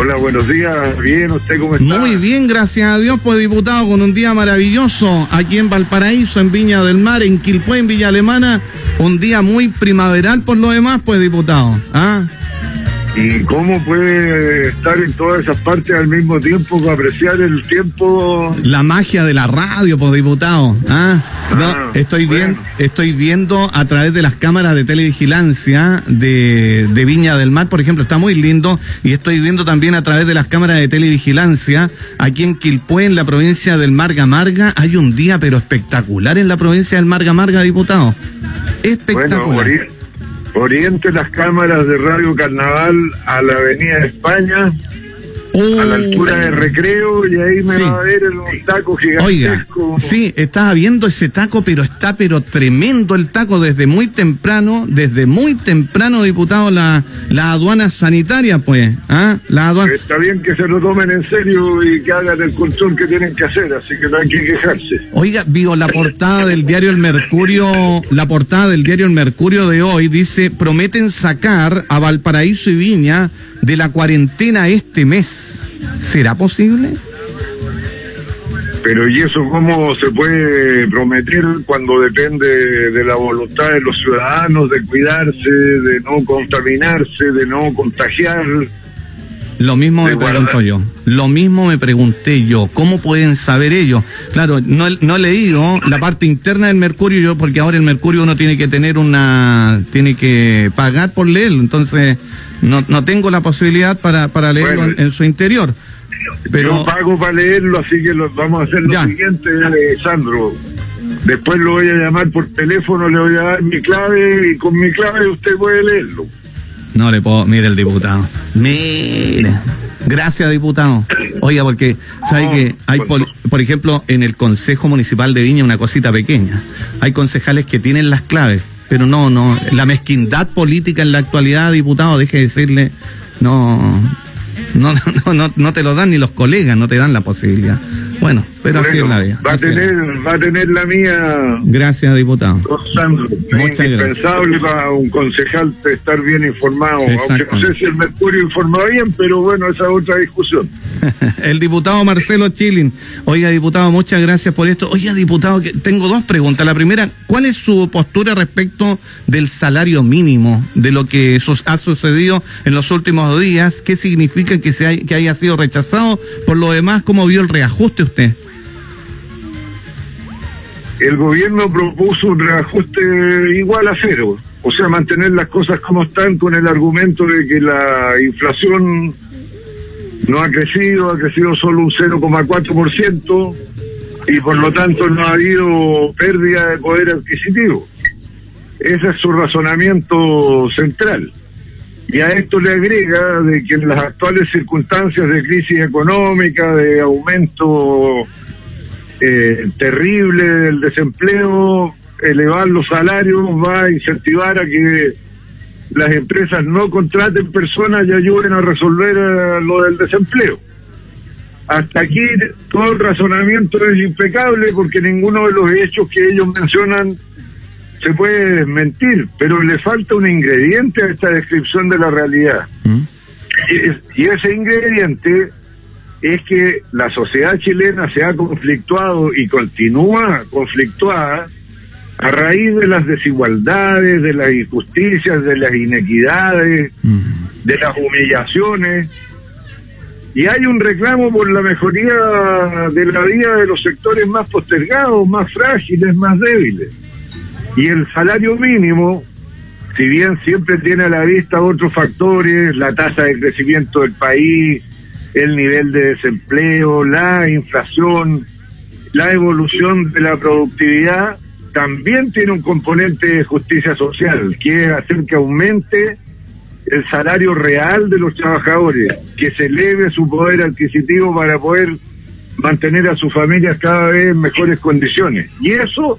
Hola, buenos días. Bien, ¿usted cómo está? Muy bien, gracias a Dios, pues diputado, con un día maravilloso aquí en Valparaíso, en Viña del Mar, en Quilpué, en Villa Alemana. Un día muy primaveral por lo demás, pues diputado. ¿Ah? ¿Y cómo puede estar en todas esas partes al mismo tiempo apreciar el tiempo? La magia de la radio, pues diputado. ¿Ah? No, Ah, estoy, bueno. bien, estoy viendo a través de las cámaras de televigilancia de, de Viña del Mar, por ejemplo, está muy lindo. Y estoy viendo también a través de las cámaras de televigilancia aquí en Quilpué, en la provincia del Marga Marga. Hay un día, pero espectacular en la provincia del Marga Marga, diputado. Espectacular. Oriente las cámaras de Radio Carnaval a la Avenida España, a la altura de Recreo, y ahí me Sí. va a ver el un taco Oiga, gigantesco. sí, estaba viendo ese taco, pero está pero tremendo el taco desde muy temprano, desde muy temprano, diputado, la, la aduana sanitaria, pues, ¿ah? La aduana. Está bien que se lo tomen en serio y que hagan el control que tienen que hacer, así que no hay que quejarse. Oiga, vio la portada del diario El Mercurio, la portada del diario El Mercurio de hoy dice, prometen sacar a Valparaíso y Viña de la cuarentena este mes. ¿Será posible? Pero ¿y eso cómo se puede prometer cuando depende de la voluntad de los ciudadanos de cuidarse, de no contaminarse, de no contagiar? Lo mismo me pregunto yo. Lo mismo me pregunté yo. ¿Cómo pueden saber ellos? Claro, no, he- no he leído la parte interna del Mercurio yo, porque ahora el Mercurio uno tiene que tener una, tiene que pagar por leerlo. Entonces, no, no tengo la posibilidad para, para leerlo Bueno. en, en su interior. Pero, Yo pago para leerlo, así que lo- vamos a hacer lo Ya. siguiente, eh, Sandro. Después lo voy a llamar por teléfono, le voy a dar mi clave y con mi clave usted puede leerlo. No le puedo, mire el diputado. Mire. Gracias, diputado. Oiga, porque, ¿sabe que hay, por, por ejemplo, en el Consejo Municipal de Viña, una cosita pequeña? Hay concejales que tienen las claves, pero no, no. La mezquindad política en la actualidad, diputado, deje de decirle, no, no, no, no, no te lo dan ni los colegas, no te dan la posibilidad. Bueno, pero así es la vida. va a tener, va a tener la mía Gracias, diputado. Sandro, es indispensable para un concejal estar bien informado, aunque no sé si el Mercurio informa bien, pero bueno, esa es otra discusión. El diputado Marcelo Chilin. Oiga, diputado, muchas gracias por esto. Oiga, diputado, que tengo dos preguntas. La primera, ¿cuál es su postura respecto del salario mínimo, de lo que ha sucedido en los últimos días? ¿Qué significa que, se hay- que haya sido rechazado? Por lo demás, ¿cómo vio el reajuste usted? El gobierno propuso un reajuste igual a cero, o sea, mantener las cosas como están con el argumento de que la inflación no ha crecido, ha crecido solo un 0,4% y por lo tanto no ha habido pérdida de poder adquisitivo. Ese es su razonamiento central. Y a esto le agrega de que en las actuales circunstancias de crisis económica, de aumento eh, terrible del desempleo, elevar los salarios va a incentivar a que las empresas no contraten personas y ayuden a resolver eh, lo del desempleo. Hasta aquí todo el razonamiento es impecable porque ninguno de los hechos que ellos mencionan se puede desmentir, pero le falta un ingrediente a esta descripción de la realidad. ¿Mm? Y, es- y ese ingrediente es que la sociedad chilena se ha conflictuado y continúa conflictuada a raíz de las desigualdades, de las injusticias, de las inequidades, de las humillaciones. Y hay un reclamo por la mejoría de la vida de los sectores más postergados, más frágiles, más débiles. Y el salario mínimo, si bien siempre tiene a la vista otros factores, la tasa de crecimiento del país, el nivel de desempleo, la inflación, la evolución de la productividad, también tiene un componente de justicia social, que es hacer que aumente el salario real de los trabajadores, que se eleve su poder adquisitivo para poder mantener a sus familias cada vez en mejores condiciones. Y eso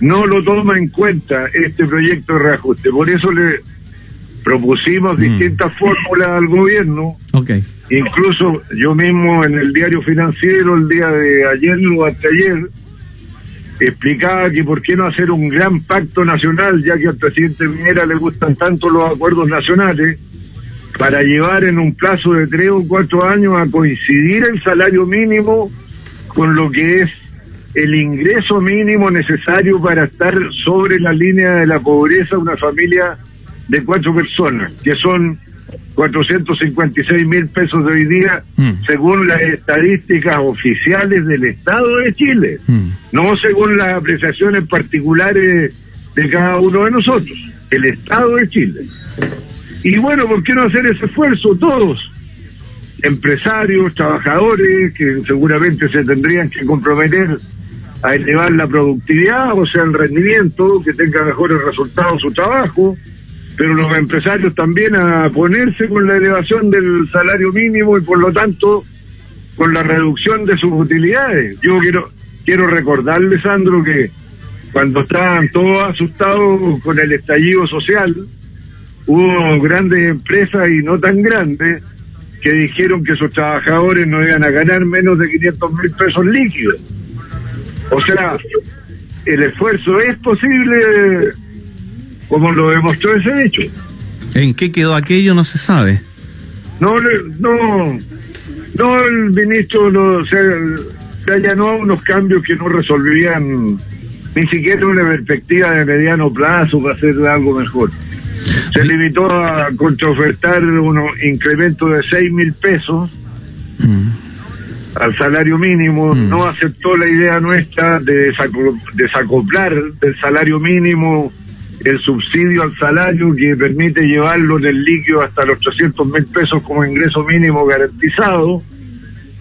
no lo toma en cuenta este proyecto de reajuste. Por eso le propusimos Mm. distintas fórmulas al gobierno. Ok. Incluso yo mismo en el diario financiero el día de ayer o anteayer explicaba que por qué no hacer un gran pacto nacional, ya que al presidente Piñera le gustan tanto los acuerdos nacionales, para llevar en un plazo de tres o cuatro años a coincidir el salario mínimo con lo que es el ingreso mínimo necesario para estar sobre la línea de la pobreza una familia de cuatro personas, que son 456 mil pesos de hoy día, mm. según las estadísticas oficiales del Estado de Chile, mm. no según las apreciaciones particulares de cada uno de nosotros, el Estado de Chile. Y bueno, ¿por qué no hacer ese esfuerzo todos? Empresarios, trabajadores, que seguramente se tendrían que comprometer a elevar la productividad, o sea, el rendimiento, que tenga mejores resultados su trabajo, pero los empresarios también a ponerse con la elevación del salario mínimo y por lo tanto con la reducción de sus utilidades. Yo quiero quiero recordarle, Sandro, que cuando estaban todos asustados con el estallido social, hubo grandes empresas y no tan grandes que dijeron que sus trabajadores no iban a ganar menos de 500 mil pesos líquidos. O sea, el esfuerzo es posible como lo demostró ese hecho. ¿En qué quedó aquello? No se sabe. No, no, no, el ministro no, se, se allanó a unos cambios que no resolvían ni siquiera una perspectiva de mediano plazo para hacer algo mejor. Se limitó a contraofertar un incremento de 6 mil pesos mm. al salario mínimo, mm. no aceptó la idea nuestra de desacoplar del salario mínimo el subsidio al salario que permite llevarlo en el líquido hasta los 300 mil pesos como ingreso mínimo garantizado,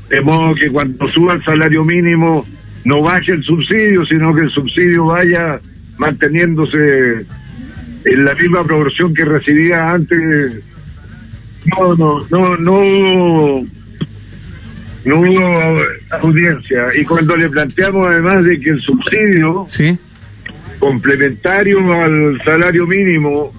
de modo que cuando suba el salario mínimo no baje el subsidio, sino que el subsidio vaya manteniéndose en la misma proporción que recibía antes. No, no, no, no no hubo audiencia. Y cuando le planteamos además de que el subsidio ¿Sí? Complementario al salario mínimo,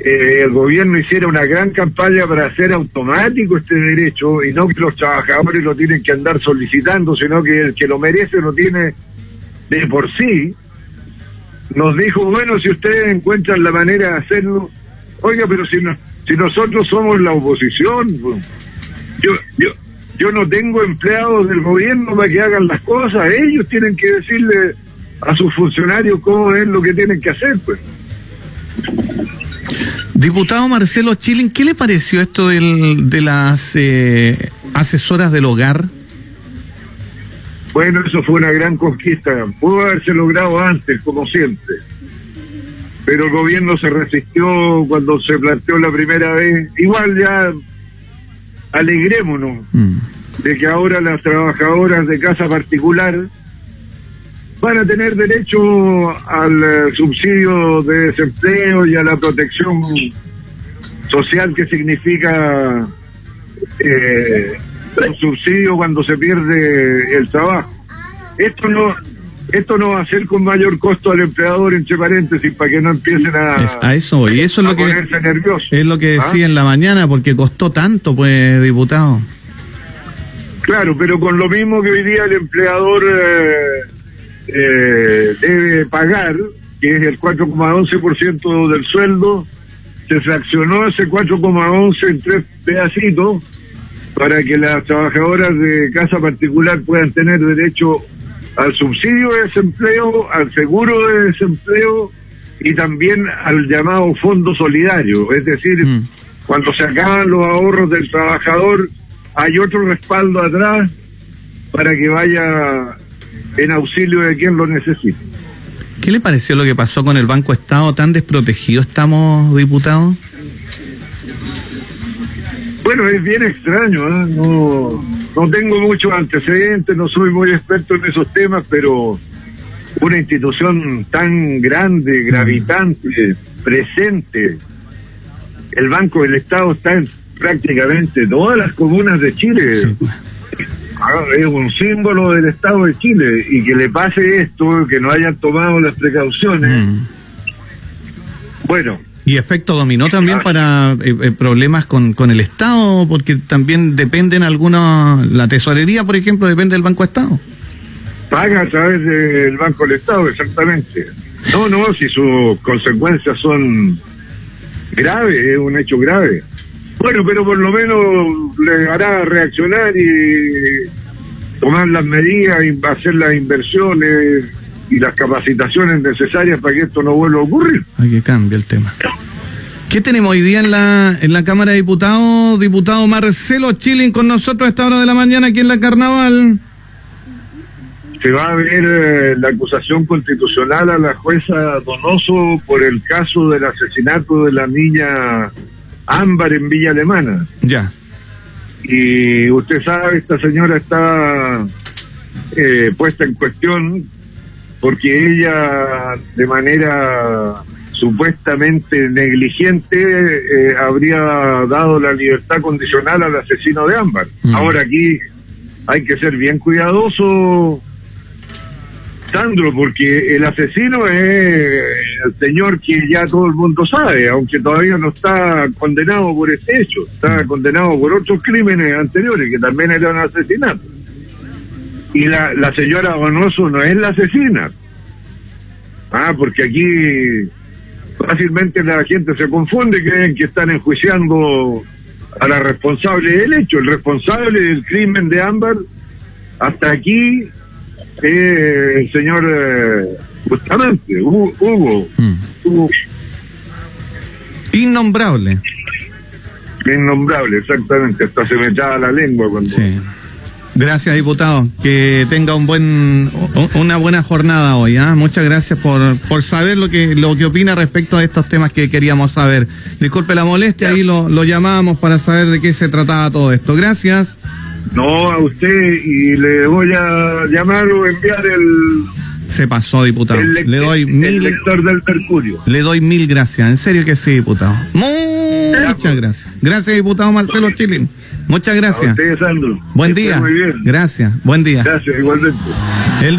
eh, el gobierno hiciera una gran campaña para hacer automático este derecho y no que los trabajadores lo tienen que andar solicitando, sino que el que lo merece lo tiene de por sí, nos dijo, bueno, si ustedes encuentran la manera de hacerlo, oiga, pero si, no, si nosotros somos la oposición, pues, yo, yo, yo no tengo empleados del gobierno para que hagan las cosas, ellos tienen que decirle a sus funcionarios cómo es lo que tienen que hacer, pues. Diputado Marcelo Chilin, ¿qué le pareció esto del, de las eh, asesoras del hogar? Bueno, eso fue una gran conquista. Pudo haberse logrado antes, como siempre. Pero el gobierno se resistió cuando se planteó la primera vez. Igual ya alegrémonos mm. de que ahora las trabajadoras de casa particular van a tener derecho al eh, subsidio de desempleo y a la protección social que significa eh, un subsidio cuando se pierde el trabajo. Esto no esto no va a ser con mayor costo al empleador, entre paréntesis, para que no empiecen a, a eso, y eso es lo que es lo que ¿Ah? decía en la mañana, porque costó tanto, pues, diputado. Claro, pero con lo mismo que hoy día el empleador eh, eh, debe pagar, que es el 4,11% del sueldo, se fraccionó ese 4,11 en tres pedacitos para que las trabajadoras de casa particular puedan tener derecho al subsidio de desempleo, al seguro de desempleo y también al llamado fondo solidario. Es decir, mm. cuando se acaban los ahorros del trabajador, hay otro respaldo atrás para que vaya en auxilio de quien lo necesite. ¿Qué le pareció lo que pasó con el Banco Estado? ¿Tan desprotegido estamos, diputados? Bueno, es bien extraño, ¿eh? no, no tengo muchos antecedentes, no soy muy experto en esos temas, pero una institución tan grande, gravitante, presente, el Banco del Estado está en prácticamente todas las comunas de Chile. Pues es un símbolo del Estado de Chile y que le pase esto, que no hayan tomado las precauciones. Mm. Bueno. Y efecto dominó también para eh, eh, problemas con, con el Estado, porque también dependen algunos, la tesorería, por ejemplo, depende del Banco Estado. Paga a través del Banco del Estado, exactamente. No, no, si sus consecuencias son graves, es un hecho grave. Bueno, pero por lo menos le hará reaccionar y tomar las medidas, hacer las inversiones y las capacitaciones necesarias para que esto no vuelva a ocurrir. Hay que cambiar el tema. ¿Qué tenemos hoy día en la, en la Cámara de Diputados? Diputado Marcelo Chilling con nosotros a esta hora de la mañana aquí en la Carnaval. Se va a ver eh, la acusación constitucional a la jueza Donoso por el caso del asesinato de la niña Ámbar en Villa Alemana. Ya. Y usted sabe, esta señora está eh, puesta en cuestión porque ella de manera supuestamente negligente eh, habría dado la libertad condicional al asesino de Ámbar. Mm. Ahora aquí hay que ser bien cuidadoso, Sandro, porque el asesino es el señor que ya todo el mundo sabe, aunque todavía no está condenado por este hecho, está condenado por otros crímenes anteriores que también eran asesinatos. Y la, señora Bonoso no es la asesina. Ah, porque aquí fácilmente la gente se confunde, creen que están enjuiciando a la responsable del hecho. El responsable del crimen de Ámbar, hasta aquí, el señor eh, Bustamante, Hugo. Hugo, Mm. Hugo, Innombrable. innombrable, exactamente. Hasta se me echaba la lengua cuando... Sí. Gracias, diputado. Que tenga un buen, una buena jornada hoy. ¿ah? Muchas gracias por, por saber lo que, lo que opina respecto a estos temas que queríamos saber. Disculpe la molestia, ahí lo, lo llamamos para saber de qué se trataba todo esto. Gracias. No, a usted y le voy a llamar o enviar el, Se pasó, diputado. el, Le doy el mil, lector del Mercurio. le doy mil gracias. En serio que sí, diputado. Muchas gracias. Gracias, diputado Marcelo Chilin. Muchas A gracias. usted, Sandro. Buen día. Muy bien. Gracias. Buen día. Gracias, igualmente. El